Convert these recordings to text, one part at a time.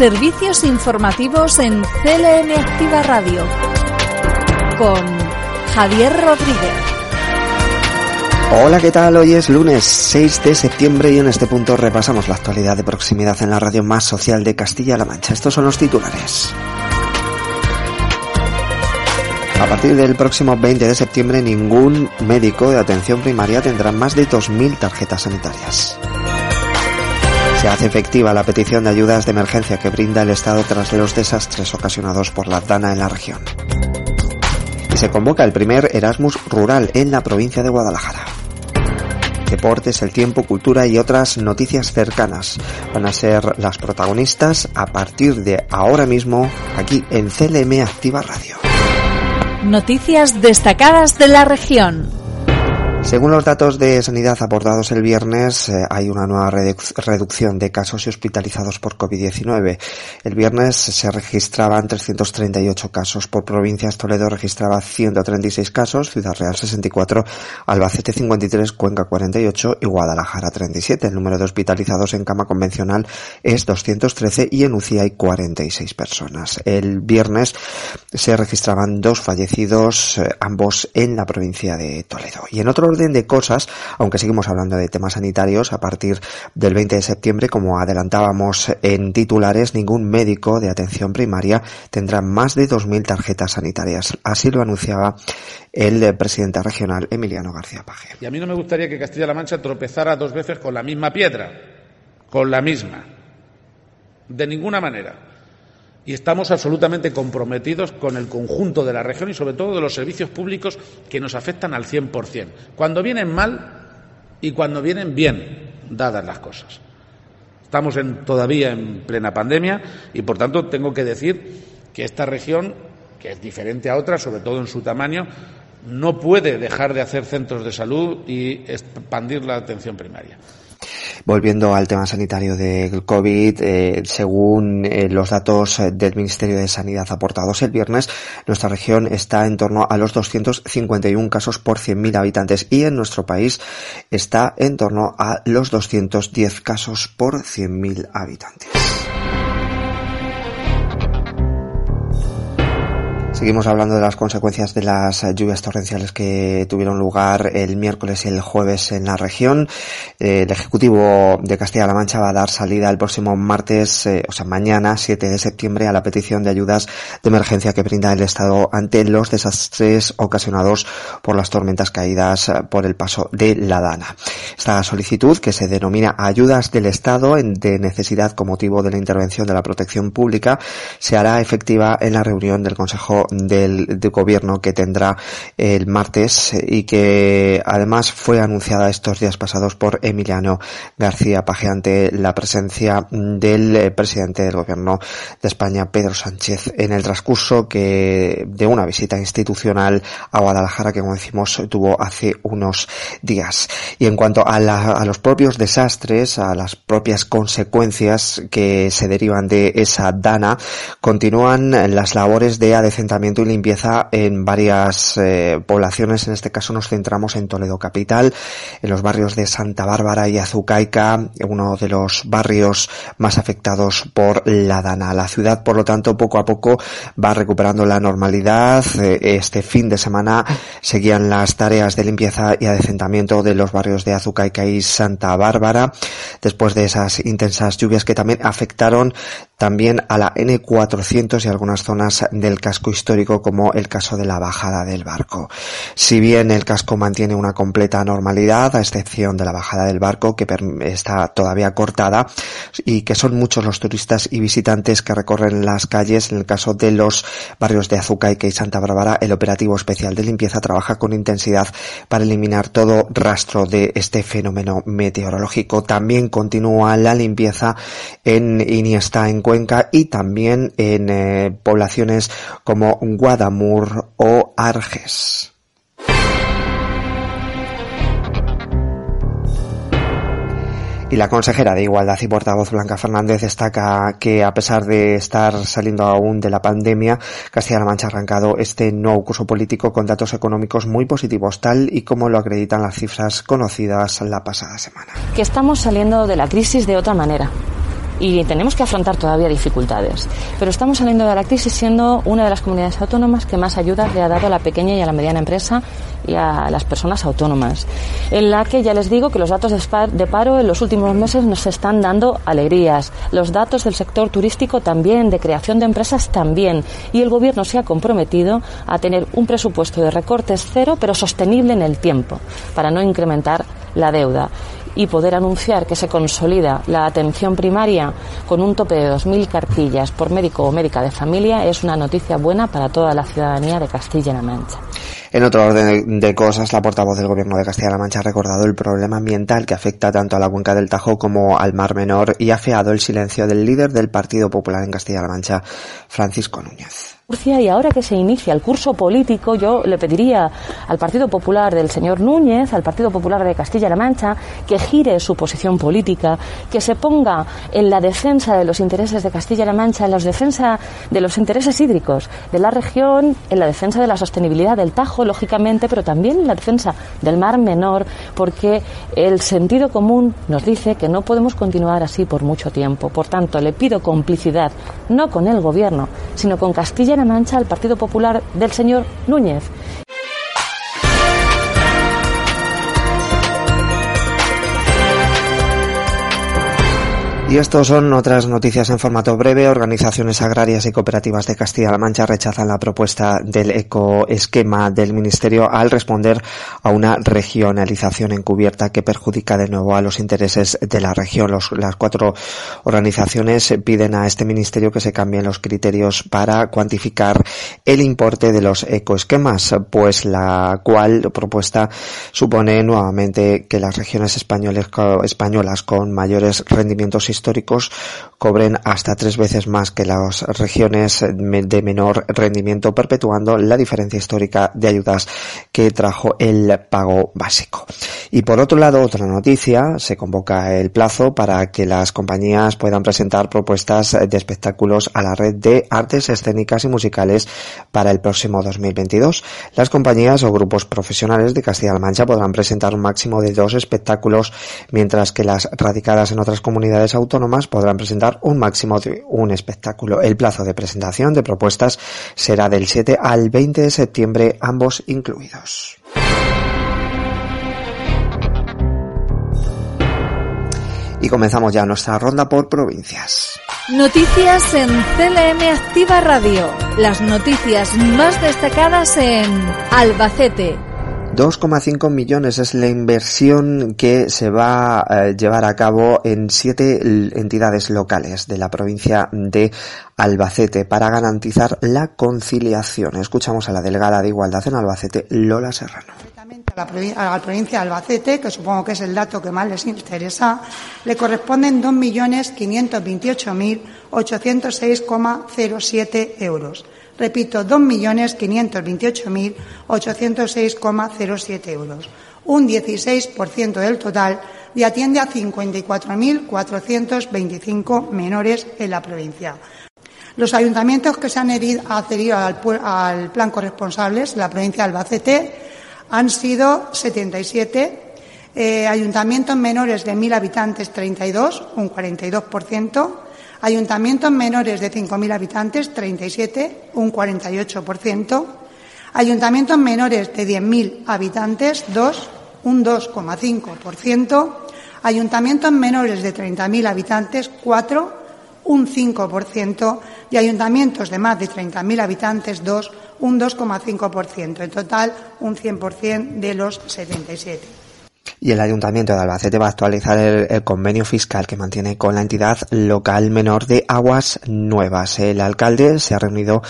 Servicios informativos en CLM Activa Radio con Javier Rodríguez. Hola, ¿qué tal? Hoy es lunes 6 de septiembre y en este punto repasamos la actualidad de proximidad en la radio más social de Castilla-La Mancha. Estos son los titulares. A partir del próximo 20 de septiembre ningún médico de atención primaria tendrá más de 2.000 tarjetas sanitarias. Se hace efectiva la petición de ayudas de emergencia que brinda el Estado tras los desastres ocasionados por la DANA en la región. Y se convoca el primer Erasmus rural en la provincia de Guadalajara. Deportes, el tiempo, cultura y otras noticias cercanas van a ser las protagonistas a partir de ahora mismo aquí en CLM Activa Radio. Noticias destacadas de la región. Según los datos de sanidad aportados el viernes, eh, hay una nueva reducción de casos y hospitalizados por COVID-19. El viernes se registraban 338 casos por provincias. Toledo registraba 136 casos, Ciudad Real 64, Albacete 53, Cuenca 48 y Guadalajara 37. El número de hospitalizados en cama convencional es 213 y en UCI hay 46 personas. El viernes se registraban dos fallecidos, eh, ambos en la provincia de Toledo. Y en otro orden de cosas, aunque seguimos hablando de temas sanitarios, a partir del 20 de septiembre, como adelantábamos en titulares, ningún médico de atención primaria tendrá más de 2.000 tarjetas sanitarias. Así lo anunciaba el presidente regional Emiliano García Paje. Y a mí no me gustaría que Castilla-La Mancha tropezara dos veces con la misma piedra, con la misma. De ninguna manera y estamos absolutamente comprometidos con el conjunto de la región y sobre todo de los servicios públicos que nos afectan al 100%, cuando vienen mal y cuando vienen bien, dadas las cosas. Estamos todavía en plena pandemia y, por tanto, tengo que decir que esta región, que es diferente a otras, sobre todo en su tamaño, no puede dejar de hacer centros de salud y expandir la atención primaria. Volviendo al tema sanitario del COVID, eh, según eh, los datos eh, del Ministerio de Sanidad aportados el viernes, nuestra región está en torno a los 251 casos por 100.000 habitantes y en nuestro país está en torno a los 210 casos por 100.000 habitantes. Seguimos hablando de las consecuencias de las lluvias torrenciales que tuvieron lugar el miércoles y el jueves en la región. Eh, el Ejecutivo de Castilla-La Mancha va a dar salida el próximo martes, eh, o sea, mañana, 7 de septiembre, a la petición de ayudas de emergencia que brinda el Estado ante los desastres ocasionados por las tormentas caídas por el paso de la Dana. Esta solicitud, que se denomina ayudas del Estado de necesidad con motivo de la intervención de la protección pública, se hará efectiva en la reunión del Consejo del, gobierno que tendrá el martes y que además fue anunciada estos días pasados por Emiliano García Paje ante la presencia del eh, presidente del gobierno de España, Pedro Sánchez, en el transcurso que de una visita institucional a Guadalajara que como decimos tuvo hace unos días. Y en cuanto a, a los propios desastres, a las propias consecuencias que se derivan de esa dana, continúan las labores de adecentamiento y limpieza en varias eh, poblaciones. En este caso nos centramos en Toledo Capital, en los barrios de Santa Bárbara y Azucaica, uno de los barrios más afectados por la dana. La ciudad, por lo tanto, poco a poco va recuperando la normalidad. Eh, este fin de semana seguían las tareas de limpieza y adecentamiento de los barrios de Azucaica y Santa Bárbara, después de esas intensas lluvias que también afectaron también a la N400 y algunas zonas del casco histórico como el caso de la bajada del barco. Si bien el casco mantiene una completa normalidad, a excepción de la bajada del barco que está todavía cortada y que son muchos los turistas y visitantes que recorren las calles, en el caso de los barrios de Azucaique y Santa Bárbara, el operativo especial de limpieza trabaja con intensidad para eliminar todo rastro de este fenómeno meteorológico. También continúa la limpieza en Iniesta en Cuenca y también en eh, poblaciones como Guadamur o Arges. Y la consejera de Igualdad y portavoz Blanca Fernández destaca que a pesar de estar saliendo aún de la pandemia, Castilla-La Mancha ha arrancado este nuevo curso político con datos económicos muy positivos, tal y como lo acreditan las cifras conocidas la pasada semana. Que estamos saliendo de la crisis de otra manera y tenemos que afrontar todavía dificultades. Pero estamos saliendo de la crisis siendo una de las comunidades autónomas que más ayudas le ha dado a la pequeña y a la mediana empresa y a las personas autónomas, en la que ya les digo que los datos de paro en los últimos meses nos están dando alegrías, los datos del sector turístico también, de creación de empresas también, y el Gobierno se ha comprometido a tener un presupuesto de recortes cero, pero sostenible en el tiempo, para no incrementar la deuda y poder anunciar que se consolida la atención primaria con un tope de 2.000 cartillas por médico o médica de familia es una noticia buena para toda la ciudadanía de Castilla-La Mancha. En otro orden de cosas, la portavoz del Gobierno de Castilla-La Mancha ha recordado el problema ambiental que afecta tanto a la cuenca del Tajo como al Mar Menor y ha feado el silencio del líder del Partido Popular en Castilla-La Mancha, Francisco Núñez y ahora que se inicia el curso político, yo le pediría al Partido Popular del señor Núñez, al Partido Popular de Castilla-La Mancha, que gire su posición política, que se ponga en la defensa de los intereses de Castilla-La Mancha, en la defensa de los intereses hídricos de la región, en la defensa de la sostenibilidad del Tajo, lógicamente, pero también en la defensa del Mar Menor, porque el sentido común nos dice que no podemos continuar así por mucho tiempo. Por tanto, le pido complicidad, no con el Gobierno, sino con Castilla Mancha al Partido Popular del señor Núñez. Y estos son otras noticias en formato breve. Organizaciones agrarias y cooperativas de Castilla-La Mancha rechazan la propuesta del ecoesquema del Ministerio al responder a una regionalización encubierta que perjudica de nuevo a los intereses de la región. las cuatro organizaciones piden a este Ministerio que se cambien los criterios para cuantificar el importe de los ecoesquemas, pues la cual propuesta supone nuevamente que las regiones españolas con mayores rendimientos históricos cobren hasta tres veces más que las regiones de menor rendimiento, perpetuando la diferencia histórica de ayudas que trajo el pago básico. Y por otro lado, otra noticia, se convoca el plazo para que las compañías puedan presentar propuestas de espectáculos a la red de artes escénicas y musicales para el próximo 2022. Las compañías o grupos profesionales de Castilla-La Mancha podrán presentar un máximo de dos espectáculos, mientras que las radicadas en otras comunidades autónomas podrán presentar un máximo de un espectáculo. El plazo de presentación de propuestas será del 7 al 20 de septiembre, ambos incluidos. Y comenzamos ya nuestra ronda por provincias. Noticias en CLM Activa Radio. Las noticias más destacadas en Albacete, 2,5 millones es la inversión que se va a eh, llevar a cabo en siete entidades locales de la provincia de Albacete para garantizar la conciliación. Escuchamos a la delegada de Igualdad en Albacete, Lola Serrano. A la, provincia de Albacete, que supongo que es el dato que más les interesa, le corresponden 2.528.806,07 euros repito, 2.528.806,07 euros, un 16% del total y atiende a 54.425 menores en la provincia. Los ayuntamientos que se han adherido al, plan corresponsables, la provincia de Albacete, han sido 77, eh, ayuntamientos menores de 1.000 habitantes 32, un 42%, Ayuntamientos menores de 5.000 habitantes, 37, un 48%. Ayuntamientos menores de 10.000 habitantes, 2, un 2,5%. Ayuntamientos menores de 30.000 habitantes, 4, un 5%. Y ayuntamientos de más de 30.000 habitantes, 2, un 2,5%. En total, un 100% de los 77 y el Ayuntamiento de Albacete va a actualizar el, convenio fiscal que mantiene con la entidad local menor de Aguas Nuevas. El alcalde se ha reunido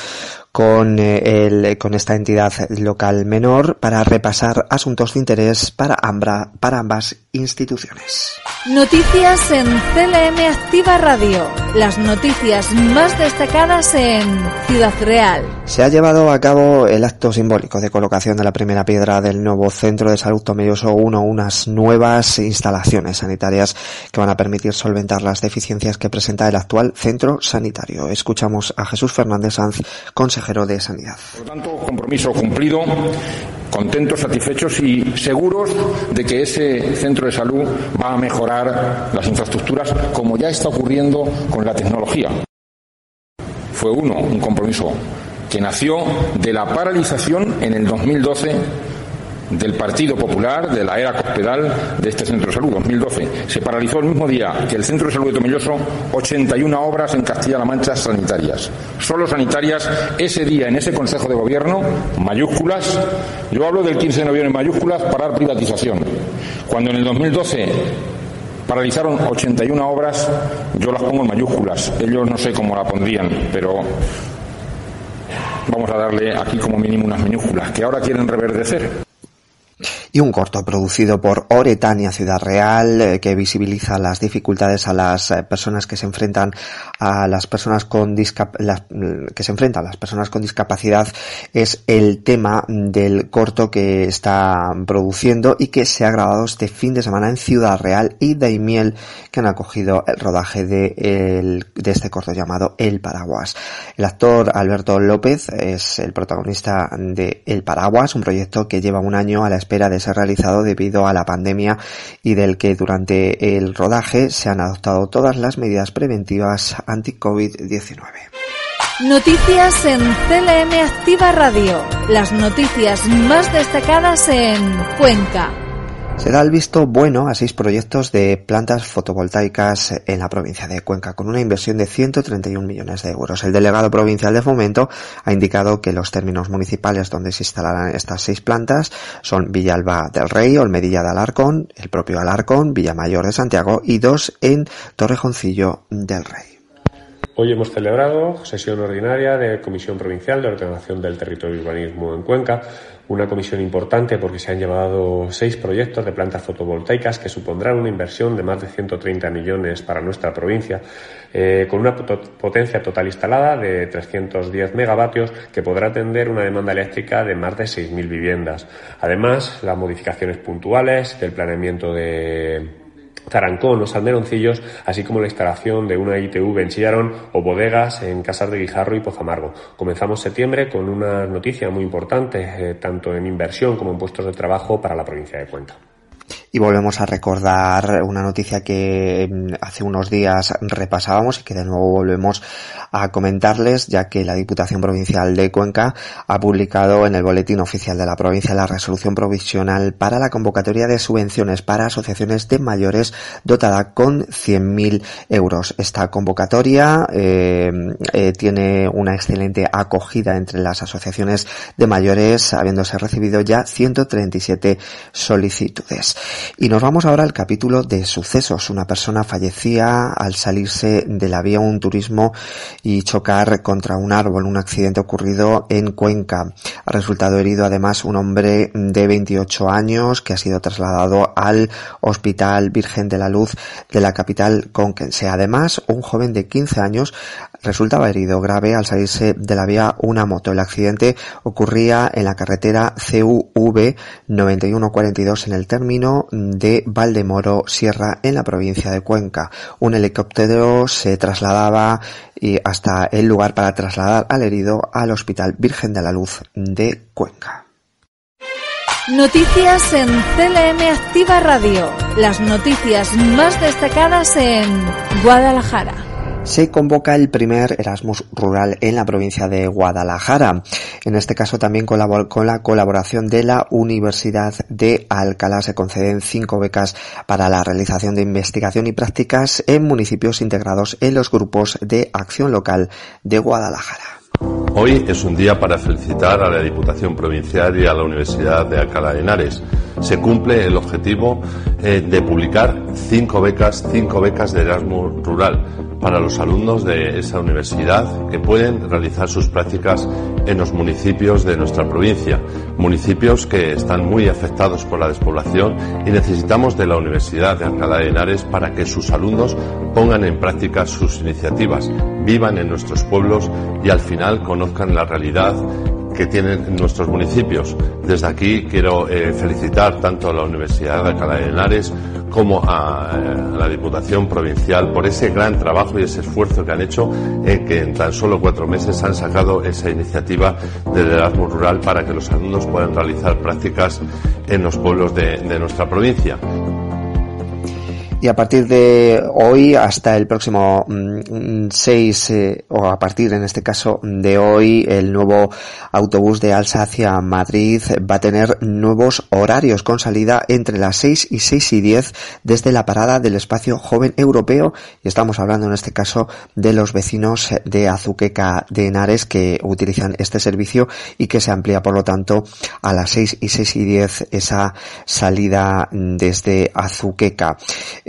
con, eh, el, con esta entidad local menor para repasar asuntos de interés para, ambra, para ambas instituciones. Noticias en CLM Activa Radio. Las noticias más destacadas en Ciudad Real. Se ha llevado a cabo el acto simbólico de colocación de la primera piedra del nuevo Centro de Salud Tomelloso 1, unas nuevas instalaciones sanitarias que van a permitir solventar las deficiencias que presenta el actual centro sanitario. Escuchamos a Jesús Fernández Sanz, consejero Por lo tanto, compromiso cumplido contentos, satisfechos y seguros de que ese centro de salud va a mejorar las infraestructuras como ya está ocurriendo con la tecnología. Fue uno, un compromiso que nació de la paralización en el 2012 del Partido Popular de la era cospedal de este centro de salud, 2012. Se paralizó el mismo día que el centro de salud de Tomelloso 81 obras en Castilla-La Mancha sanitarias. Solo sanitarias ese día en ese Consejo de Gobierno, mayúsculas. Yo hablo del 15 de noviembre en mayúsculas, parar privatización. Cuando en el 2012 paralizaron 81 obras, yo las pongo en mayúsculas. Ellos no sé cómo la pondrían, pero vamos a darle aquí como mínimo unas minúsculas que ahora quieren reverdecer y un corto producido por Oretania Ciudad Real eh, que visibiliza las dificultades a las eh, personas que se enfrentan a las personas con las, mm, que se enfrentan a las personas con discapacidad es el tema del corto que está produciendo y que se ha grabado este fin de semana en Ciudad Real y Daimiel que han acogido el rodaje de, el, de este corto llamado El Paraguas. El actor Alberto López es el protagonista de El Paraguas, un proyecto que lleva un año a la espera de ser realizado debido a la pandemia y del que durante el rodaje se han adoptado todas las medidas preventivas anti-COVID-19. Noticias en CLM Activa Radio. Las noticias más destacadas en Cuenca. Se da el visto bueno a seis proyectos de plantas fotovoltaicas en la provincia de Cuenca, con una inversión de 131 millones de euros. El delegado provincial de Fomento ha indicado que los términos municipales donde se instalarán estas seis plantas son Villalba del Rey, Olmedilla de Alarcón, el propio Alarcón, Villamayor de Santiago y dos en Torrejoncillo del Rey. Hoy hemos celebrado sesión ordinaria de Comisión Provincial de Ordenación del Territorio y Urbanismo en Cuenca, una comisión importante porque se han llevado seis proyectos de plantas fotovoltaicas que supondrán una inversión de más de 130 millones para nuestra provincia, eh, con una potencia total instalada de 310 megavatios que podrá atender una demanda eléctrica de más de 6.000 viviendas. Además, las modificaciones puntuales del planeamiento de Tarancón o Salmeroncillos, así como la instalación de una ITV en Chillarón o bodegas en Casas de Guijarro y Pozamargo. Comenzamos septiembre con una noticia muy importante, eh, tanto en inversión como en puestos de trabajo para la provincia de Cuenca. Y volvemos a recordar una noticia que mm, hace unos días repasábamos y que de nuevo volvemos a comentarles, ya que la Diputación Provincial de Cuenca ha publicado en el Boletín Oficial de la Provincia la resolución provisional para la convocatoria de subvenciones para asociaciones de mayores dotada con 100.000 euros. Esta convocatoria eh, eh, tiene una excelente acogida entre las asociaciones de mayores, habiéndose recibido ya 137 solicitudes. Y nos vamos ahora al capítulo de sucesos. Una persona fallecía al salirse de la vía un turismo y chocar contra un árbol, un accidente ocurrido en Cuenca. Ha resultado herido además un hombre de 28 años que ha sido trasladado al Hospital Virgen de la Luz de la capital conquense. Además, un joven de 15 años resultaba herido grave al salirse de la vía una moto. El accidente ocurría en la carretera CUV 9142 en el término de Valdemoro Sierra en la provincia de Cuenca. Un helicóptero se trasladaba hasta el lugar para trasladar al herido al Hospital Virgen de la Luz de Cuenca. Noticias en CLM Activa Radio. Las noticias más destacadas en Guadalajara se convoca el primer Erasmus Rural en la provincia de Guadalajara. En este caso también con la colaboración de la Universidad de Alcalá se conceden cinco becas para la realización de investigación y prácticas en municipios integrados en los grupos de acción local de Guadalajara. Hoy es un día para felicitar a la Diputación Provincial y a la Universidad de Alcalá de Henares. Se cumple el objetivo eh, de publicar cinco becas, cinco becas de Erasmus Rural para los alumnos de esa universidad que pueden realizar sus prácticas en los municipios de nuestra provincia, municipios que están muy afectados por la despoblación y necesitamos de la Universidad de Alcalá de Henares para que sus alumnos pongan en práctica sus iniciativas, vivan en nuestros pueblos y al final conozcan la realidad que tienen nuestros municipios. Desde aquí quiero eh, felicitar tanto a la Universidad de Alcalá de Henares como a, eh, la Diputación Provincial por ese gran trabajo y ese esfuerzo que han hecho, eh, que en tan solo cuatro meses han sacado esa iniciativa del Erasmus Rural para que los alumnos puedan realizar prácticas en los pueblos de nuestra provincia y a partir de hoy hasta el próximo 6 mm, eh, o a partir en este caso de hoy el nuevo autobús de Alsa hacia Madrid va a tener nuevos horarios con salida entre las 6 y 6 y 10 desde la parada del espacio joven europeo y estamos hablando en este caso de los vecinos de Azuqueca de Henares que utilizan este servicio y que se amplía por lo tanto a las 6 y 6 y 10 esa salida desde Azuqueca.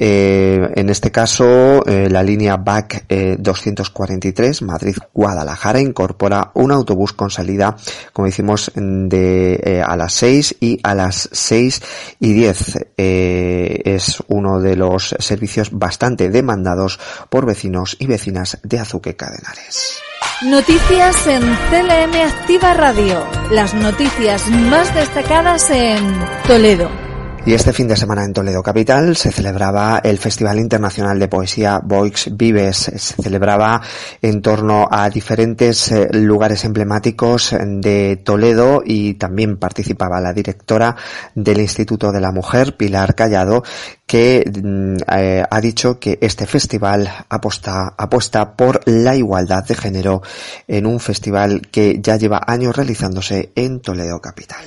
Eh, en este caso, eh, la línea BAC 243 Madrid-Guadalajara incorpora un autobús con salida, como decimos, de eh, a las 6 y a las 6 y 10. es uno de los servicios bastante demandados por vecinos y vecinas de Azuque Cadenares. Noticias en CLM Activa Radio. Las noticias más destacadas en Toledo. Y este fin de semana en Toledo Capital se celebraba el Festival Internacional de Poesía Voix Vives. Se celebraba en torno a diferentes eh, lugares emblemáticos de Toledo y también participaba la directora del Instituto de la Mujer, Pilar Callado, que mm, eh, ha dicho que este festival apuesta por la igualdad de género en un festival que ya lleva años realizándose en Toledo Capital.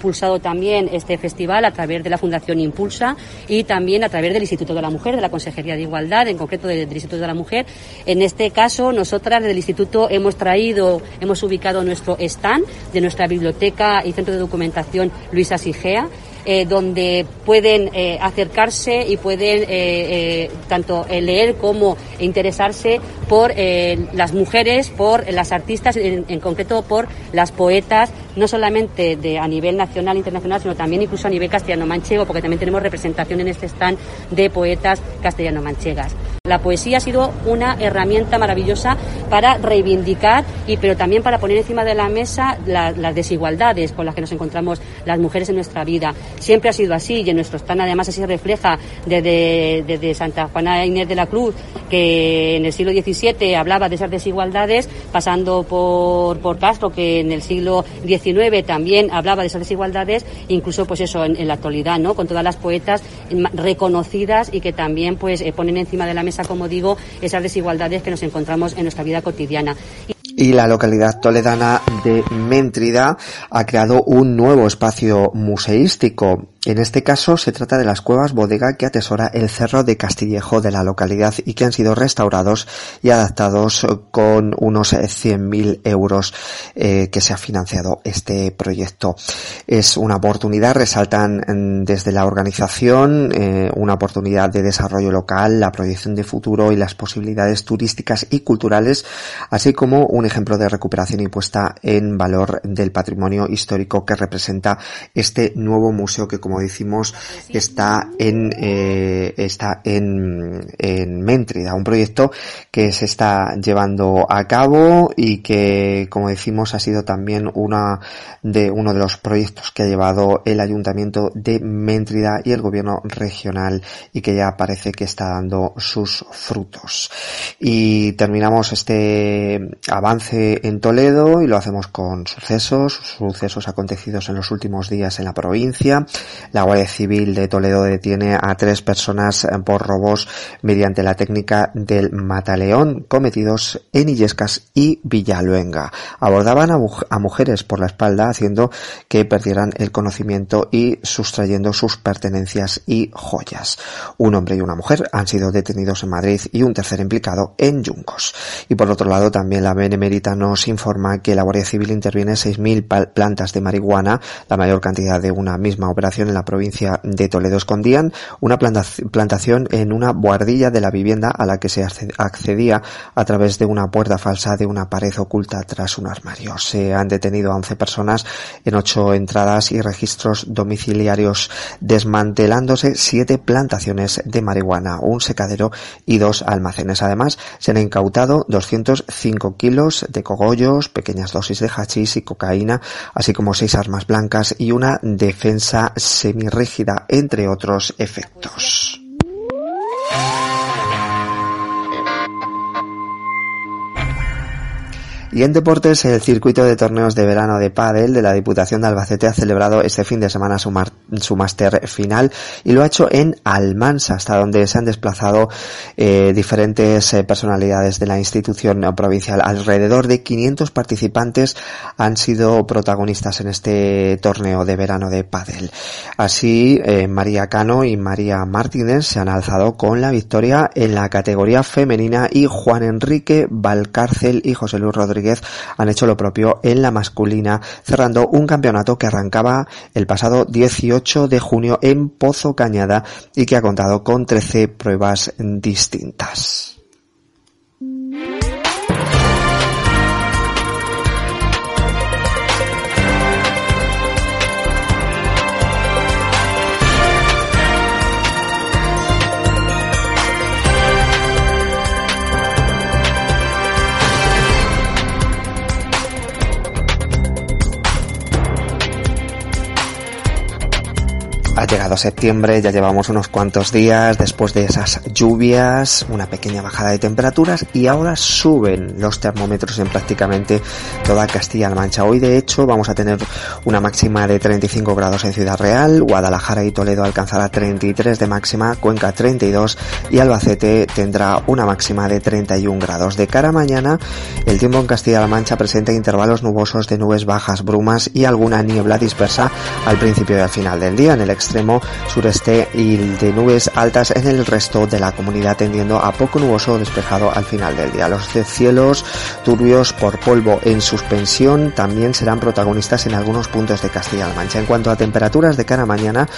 Impulsado también este festival a través de la Fundación Impulsa y también a través del Instituto de la Mujer, de la Consejería de Igualdad, en concreto del, Instituto de la Mujer. En este caso, nosotras desde el Instituto hemos traído, hemos ubicado nuestro stand de nuestra biblioteca y centro de documentación Luisa Sigea eh, donde pueden eh, acercarse y pueden eh, tanto leer como interesarse por las mujeres, por las artistas, en, en, concreto por las poetas, no solamente de, a nivel nacional e internacional, sino también incluso a nivel castellano-manchego, porque también tenemos representación en este stand de poetas castellano-manchegas. La poesía ha sido una herramienta maravillosa para reivindicar y pero también para poner encima de la mesa las desigualdades con las que nos encontramos las mujeres en nuestra vida. Siempre ha sido así y en nuestro stand además así refleja desde, desde Santa Juana Inés de la Cruz, que en el siglo XVII hablaba de esas desigualdades, pasando por, por Castro, que en el siglo También hablaba de esas desigualdades, incluso pues eso en, la actualidad, ¿no? Con todas las poetas reconocidas y que también pues eh, ponen encima de la mesa como digo, esas desigualdades que nos encontramos en nuestra vida cotidiana. Y la localidad toledana de Méntrida ha creado un nuevo espacio museístico en este caso se trata de las cuevas bodega que atesora el cerro de Castillejo de la localidad y que han sido restaurados y adaptados con unos 100.000 euros eh, que se ha financiado este proyecto. Es una oportunidad, resaltan mm, desde la organización, eh, una oportunidad de desarrollo local, la proyección de futuro y las posibilidades turísticas y culturales, así como un ejemplo de recuperación y puesta en valor del patrimonio histórico que representa este nuevo museo que como decimos, está en, eh, está en, en Méntrida, un proyecto que se está llevando a cabo y que, como decimos, ha sido también una de, uno de los proyectos que ha llevado el ayuntamiento de Méntrida y el gobierno regional y que ya parece que está dando sus frutos. Y terminamos este avance en Toledo y lo hacemos con sucesos, sucesos acontecidos en los últimos días en la provincia. La Guardia Civil de Toledo detiene a tres personas por robos mediante la técnica del mataleón cometidos en Illescas y Villaluenga. Abordaban a, mujeres por la espalda haciendo que perdieran el conocimiento y sustrayendo sus pertenencias y joyas. Un hombre y una mujer han sido detenidos en Madrid y un tercer implicado en Yuncos. Y por otro lado también la Benemérita nos informa que la Guardia Civil interviene 6.000 plantas de marihuana, la mayor cantidad de una misma operación en la provincia de Toledo. Escondían una plantación en una buhardilla de la vivienda a la que se accedía a través de una puerta falsa de una pared oculta tras un armario. Se han detenido a 11 personas en ocho entradas y registros domiciliarios, desmantelándose siete plantaciones de marihuana, un secadero y dos almacenes. Además, se han incautado 205 kilos de cogollos, pequeñas dosis de hachís y cocaína, así como seis armas blancas y una defensa semirrígida, entre otros efectos. Y en deportes, el circuito de torneos de verano de pádel de la Diputación de Albacete ha celebrado este fin de semana su, su máster final y lo ha hecho en Almansa, hasta donde se han desplazado eh, diferentes eh, personalidades de la institución provincial. Alrededor de 500 participantes han sido protagonistas en este torneo de verano de pádel. Así, eh, María Cano y María Martínez se han alzado con la victoria en la categoría femenina y Juan Enrique Valcárcel y José Luis Rodríguez han hecho lo propio en la masculina, cerrando un campeonato que arrancaba el pasado 18 de junio en Pozo Cañada y que ha contado con 13 pruebas distintas. Ha llegado septiembre, ya llevamos unos cuantos días después de esas lluvias, una pequeña bajada de temperaturas y ahora suben los termómetros en prácticamente toda Castilla-La Mancha. Hoy de hecho vamos a tener una máxima de 35 grados en Ciudad Real, Guadalajara y Toledo alcanzará 33 de máxima, Cuenca 32 y Albacete tendrá una máxima de 31 grados. De cara a mañana, el tiempo en Castilla-La Mancha presenta intervalos nubosos de nubes bajas, brumas y alguna niebla dispersa al principio y al final del día en el extremo sureste y de nubes altas en el resto de la comunidad tendiendo a poco nuboso despejado al final del día. Los cielos turbios por polvo en suspensión también serán protagonistas en algunos puntos de Castilla-La Mancha. En cuanto a temperaturas de cara a mañana,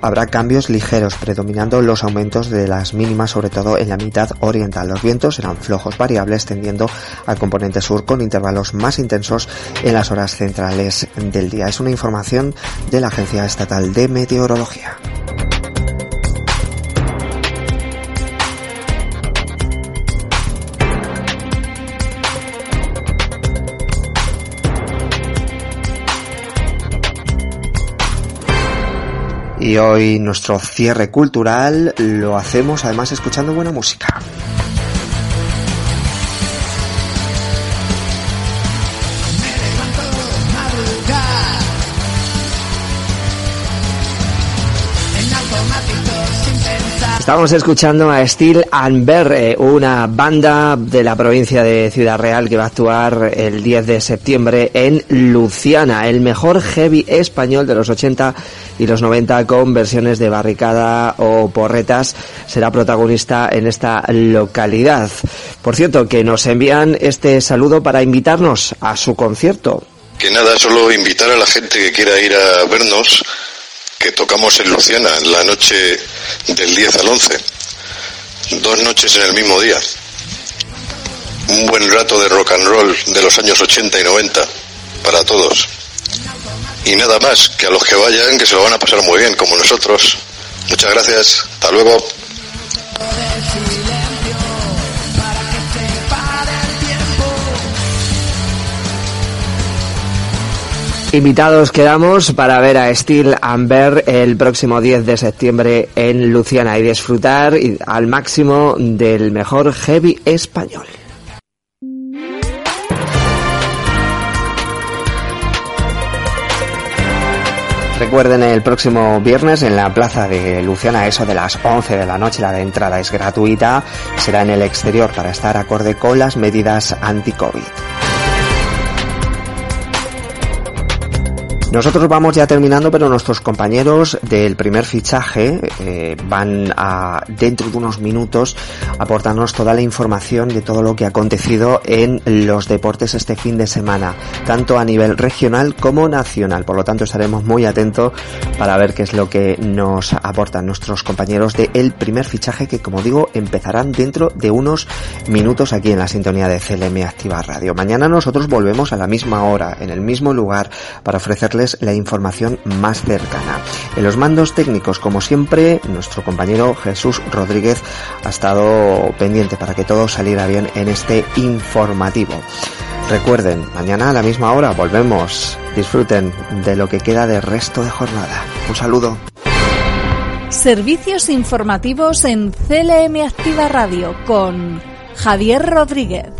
habrá cambios ligeros, predominando los aumentos de las mínimas, sobre todo en la mitad oriental. Los vientos serán flojos variables, tendiendo al componente sur con intervalos más intensos en las horas centrales del día. Es una información de la Agencia Estatal de Meteorología. Y hoy nuestro cierre cultural lo hacemos además escuchando buena música. Estamos escuchando a Steel and Bear, eh, una banda de la provincia de Ciudad Real que va a actuar el 10 de septiembre en Luciana, el mejor heavy español de los 80 y los 90 con versiones de barricada o porretas. Será protagonista en esta localidad. Por cierto, que nos envían este saludo para invitarnos a su concierto. Que nada, solo invitar a la gente que quiera ir a vernos que tocamos en Luciana la noche del 10 al 11. Dos noches en el mismo día. Un buen rato de rock and roll de los años 80 y 90 para todos. Y nada más, que a los que vayan, que se lo van a pasar muy bien, como nosotros. Muchas gracias. Hasta luego. Invitados quedamos para ver a Steel Amber el próximo 10 de septiembre en Luciana y disfrutar al máximo del mejor heavy español. Recuerden el próximo viernes en la plaza de Luciana, eso de las 11 de la noche, la de entrada es gratuita, será en el exterior para estar acorde con las medidas anti-COVID. Nosotros vamos ya terminando, pero nuestros compañeros del primer fichaje eh, van a, dentro de unos minutos, aportarnos toda la información de todo lo que ha acontecido en los deportes este fin de semana, tanto a nivel regional como nacional. Por lo tanto, estaremos muy atentos para ver qué es lo que nos aportan nuestros compañeros de el primer fichaje que, como digo, empezarán dentro de unos minutos aquí en la sintonía de CLM Activa Radio. Mañana nosotros volvemos a la misma hora, en el mismo lugar, para ofrecerles la información más cercana. En los mandos técnicos, como siempre, nuestro compañero Jesús Rodríguez ha estado pendiente para que todo saliera bien en este informativo. Recuerden, mañana a la misma hora volvemos. Disfruten de lo que queda de resto de jornada. Un saludo. Servicios informativos en CLM Activa Radio con Javier Rodríguez.